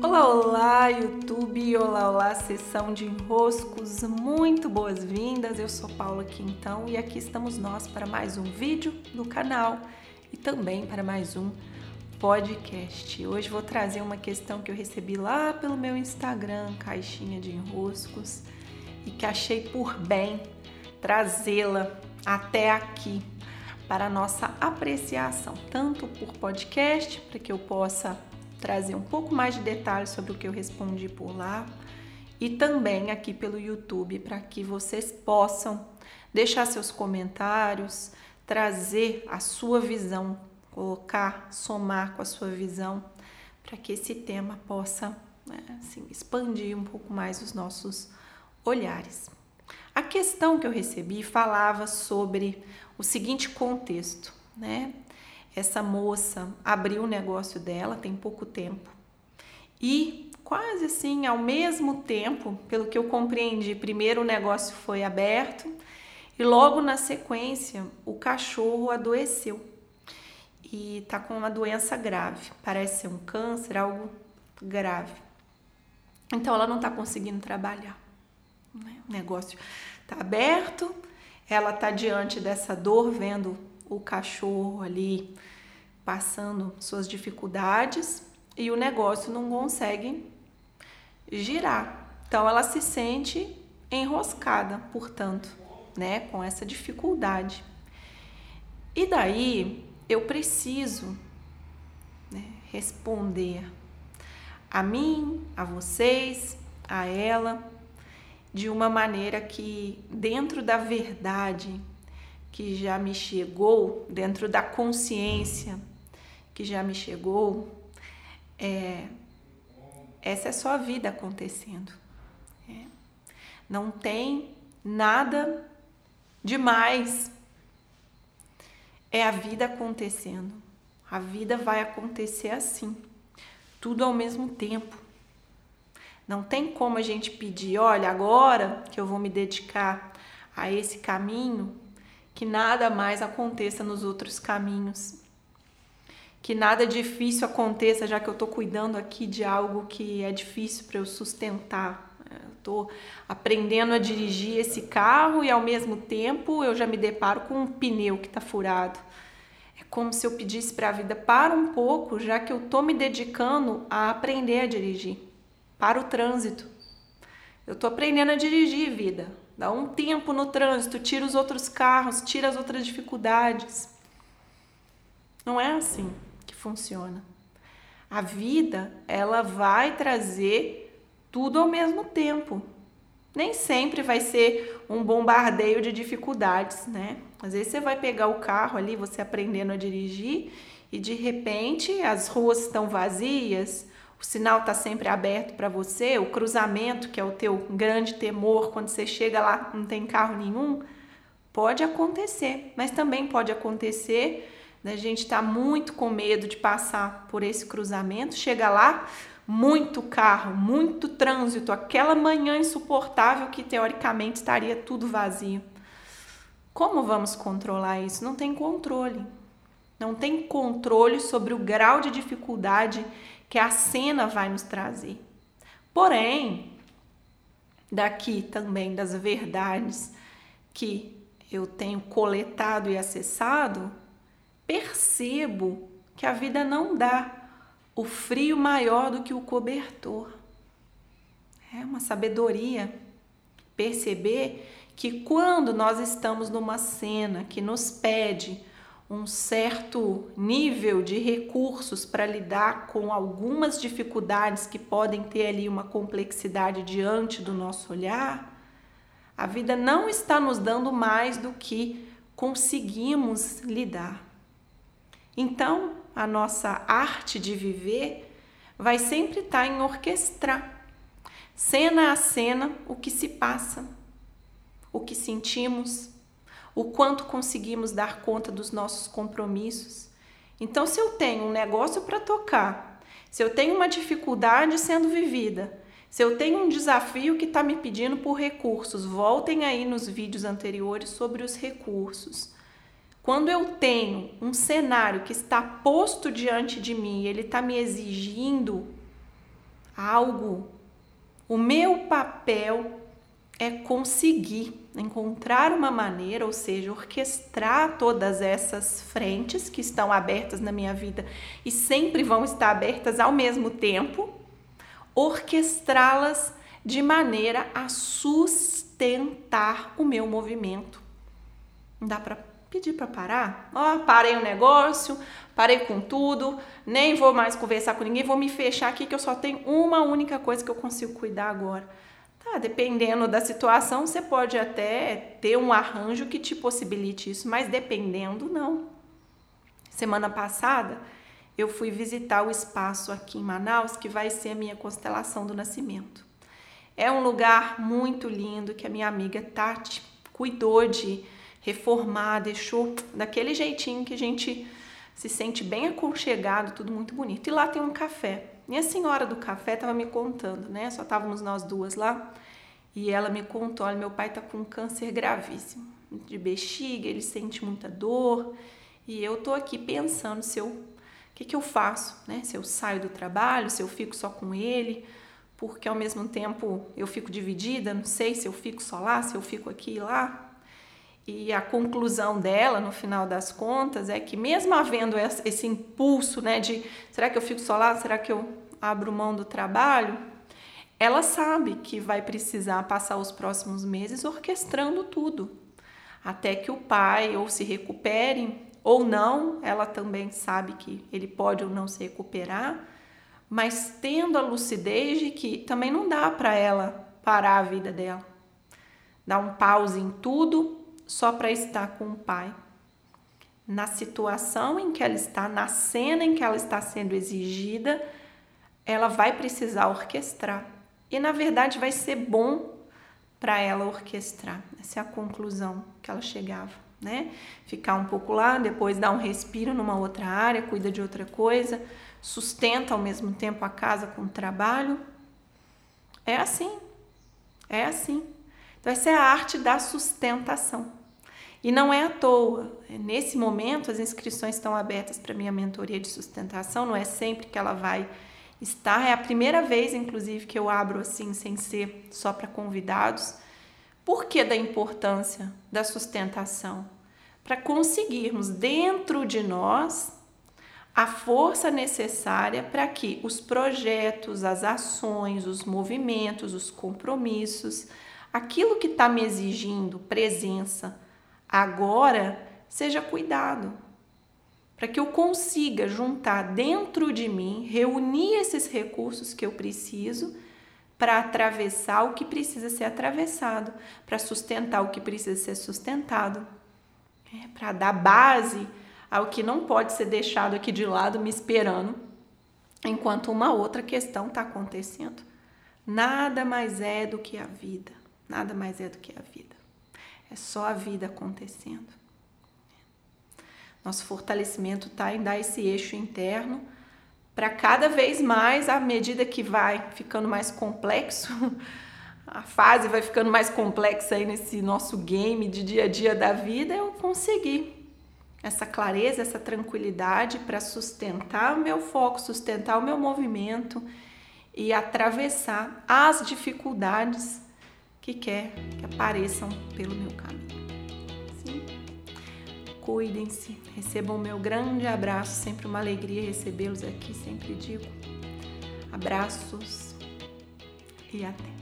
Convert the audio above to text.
Olá, olá, YouTube! Olá, olá, sessão de enroscos, muito boas-vindas! Eu sou Paula Quintão e aqui estamos nós para mais um vídeo no canal e também para mais um podcast. Hoje vou trazer uma questão que eu recebi lá pelo meu Instagram, caixinha de enroscos, e que achei por bem trazê-la até aqui para nossa apreciação, tanto por podcast, para que eu possa trazer um pouco mais de detalhes sobre o que eu respondi por lá, e também aqui pelo YouTube, para que vocês possam deixar seus comentários, trazer a sua visão, colocar, somar com a sua visão, para que esse tema possa né, assim, expandir um pouco mais os nossos olhares. A questão que eu recebi falava sobre o seguinte contexto, né? Essa moça abriu o negócio dela tem pouco tempo e quase assim ao mesmo tempo, pelo que eu compreendi, primeiro o negócio foi aberto e logo na sequência o cachorro adoeceu e tá com uma doença grave, parece ser um câncer, algo grave. Então ela não tá conseguindo trabalhar. Né? O negócio tá aberto, ela tá diante dessa dor, vendo o cachorro ali passando suas dificuldades e o negócio não consegue girar. Então ela se sente enroscada, portanto, né, com essa dificuldade. E daí eu preciso né, responder a mim, a vocês, a ela, de uma maneira que, dentro da verdade que já me chegou, dentro da consciência que já me chegou, é, essa é só a vida acontecendo. É. Não tem nada demais. É a vida acontecendo. A vida vai acontecer assim, tudo ao mesmo tempo. Não tem como a gente pedir, olha, agora que eu vou me dedicar a esse caminho, que nada mais aconteça nos outros caminhos. Que nada difícil aconteça, já que eu estou cuidando aqui de algo que é difícil para eu sustentar. Estou aprendendo a dirigir esse carro e ao mesmo tempo eu já me deparo com um pneu que está furado. É como se eu pedisse para a vida para um pouco, já que eu estou me dedicando a aprender a dirigir para o trânsito. Eu estou aprendendo a dirigir, vida. Dá um tempo no trânsito, tira os outros carros, tira as outras dificuldades. Não é assim que funciona. A vida, ela vai trazer tudo ao mesmo tempo. Nem sempre vai ser um bombardeio de dificuldades, né? Às vezes você vai pegar o carro ali, você aprendendo a dirigir, e de repente as ruas estão vazias, o sinal está sempre aberto para você, o cruzamento, que é o teu grande temor, quando você chega lá não tem carro nenhum, pode acontecer, mas também pode acontecer da gente estar tá muito com medo de passar por esse cruzamento, chega lá, muito carro, muito trânsito, aquela manhã insuportável que teoricamente estaria tudo vazio. Como vamos controlar isso? Não tem controle. Não tem controle sobre o grau de dificuldade que a cena vai nos trazer. Porém, daqui também das verdades que eu tenho coletado e acessado, percebo que a vida não dá o frio maior do que o cobertor. É uma sabedoria perceber que quando nós estamos numa cena que nos pede um certo nível de recursos para lidar com algumas dificuldades que podem ter ali uma complexidade diante do nosso olhar, a vida não está nos dando mais do que conseguimos lidar. Então, a nossa arte de viver vai sempre estar em orquestrar, cena a cena, o que se passa, o que sentimos, o quanto conseguimos dar conta dos nossos compromissos. Então, se eu tenho um negócio para tocar, se eu tenho uma dificuldade sendo vivida, se eu tenho um desafio que está me pedindo por recursos, voltem aí nos vídeos anteriores sobre os recursos. Quando eu tenho um cenário que está posto diante de mim, ele está me exigindo algo. O meu papel é conseguir encontrar uma maneira, ou seja, orquestrar todas essas frentes que estão abertas na minha vida e sempre vão estar abertas ao mesmo tempo, orquestrá-las de maneira a sustentar o meu movimento. Não dá para pedir para parar? Ó, oh, parei o negócio, parei com tudo, nem vou mais conversar com ninguém, vou me fechar aqui que eu só tenho uma única coisa que eu consigo cuidar agora. Tá, dependendo da situação, você pode até ter um arranjo que te possibilite isso, mas dependendo, não. Semana passada, eu fui visitar o espaço aqui em Manaus, que vai ser a minha constelação do nascimento. É um lugar muito lindo que a minha amiga Tati cuidou de reformar, deixou daquele jeitinho que a gente se sente bem aconchegado, tudo muito bonito. E lá tem um café. E a senhora do café estava me contando, né? Só estávamos nós duas lá. E ela me contou: olha, meu pai está com um câncer gravíssimo de bexiga, ele sente muita dor. E eu tô aqui pensando se eu, o que, que eu faço, né? Se eu saio do trabalho, se eu fico só com ele, porque ao mesmo tempo eu fico dividida, não sei se eu fico só lá, se eu fico aqui e lá. E a conclusão dela, no final das contas, é que mesmo havendo esse impulso, né, de será que eu fico lá, será que eu abro mão do trabalho, ela sabe que vai precisar passar os próximos meses orquestrando tudo, até que o pai ou se recupere ou não, ela também sabe que ele pode ou não se recuperar, mas tendo a lucidez de que também não dá para ela parar a vida dela. Dar um pause em tudo só para estar com o pai. Na situação em que ela está, na cena em que ela está sendo exigida, ela vai precisar orquestrar. E na verdade vai ser bom para ela orquestrar. Essa é a conclusão que ela chegava, né? Ficar um pouco lá, depois dar um respiro numa outra área, cuida de outra coisa, sustenta ao mesmo tempo a casa com o trabalho. É assim. É assim. Então essa é a arte da sustentação. E não é à toa. Nesse momento, as inscrições estão abertas para minha mentoria de sustentação. Não é sempre que ela vai estar. É a primeira vez, inclusive, que eu abro assim, sem ser só para convidados. Por que da importância da sustentação? Para conseguirmos dentro de nós a força necessária para que os projetos, as ações, os movimentos, os compromissos, aquilo que está me exigindo presença, agora seja cuidado, para que eu consiga juntar dentro de mim, reunir esses recursos que eu preciso para atravessar o que precisa ser atravessado, para sustentar o que precisa ser sustentado, é, para dar base ao que não pode ser deixado aqui de lado me esperando, enquanto uma outra questão está acontecendo. Nada mais é do que a vida, nada mais é do que a vida. É só a vida acontecendo. Nosso fortalecimento está em dar esse eixo interno para cada vez mais, à medida que vai ficando mais complexo, a fase vai ficando mais complexa aí nesse nosso game de dia a dia da vida, eu conseguir essa clareza, essa tranquilidade para sustentar o meu foco, sustentar o meu movimento e atravessar as dificuldades que quer que apareçam pelo meu caminho. Sim? Cuidem-se, recebam o meu grande abraço, sempre uma alegria recebê-los aqui, sempre digo. Abraços e até.